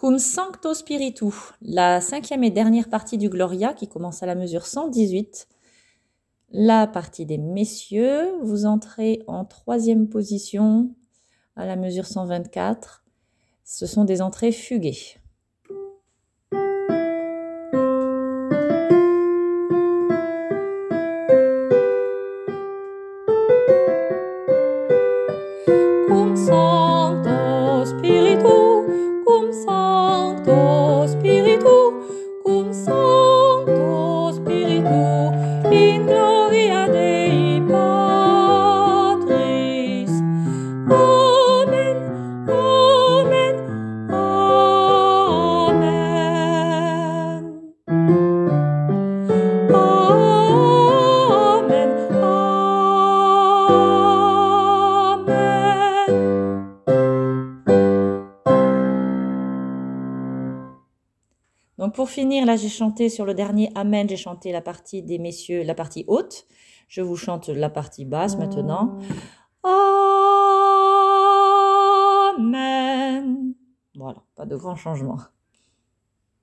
Cum Sancto Spiritu, la cinquième et dernière partie du Gloria qui commence à la mesure 118. La partie des messieurs, vous entrez en troisième position à la mesure 124. Ce sont des entrées fuguées. in the Donc pour finir, là j'ai chanté sur le dernier Amen, j'ai chanté la partie des messieurs, la partie haute. Je vous chante la partie basse maintenant. Amen. Voilà, pas de grand changement.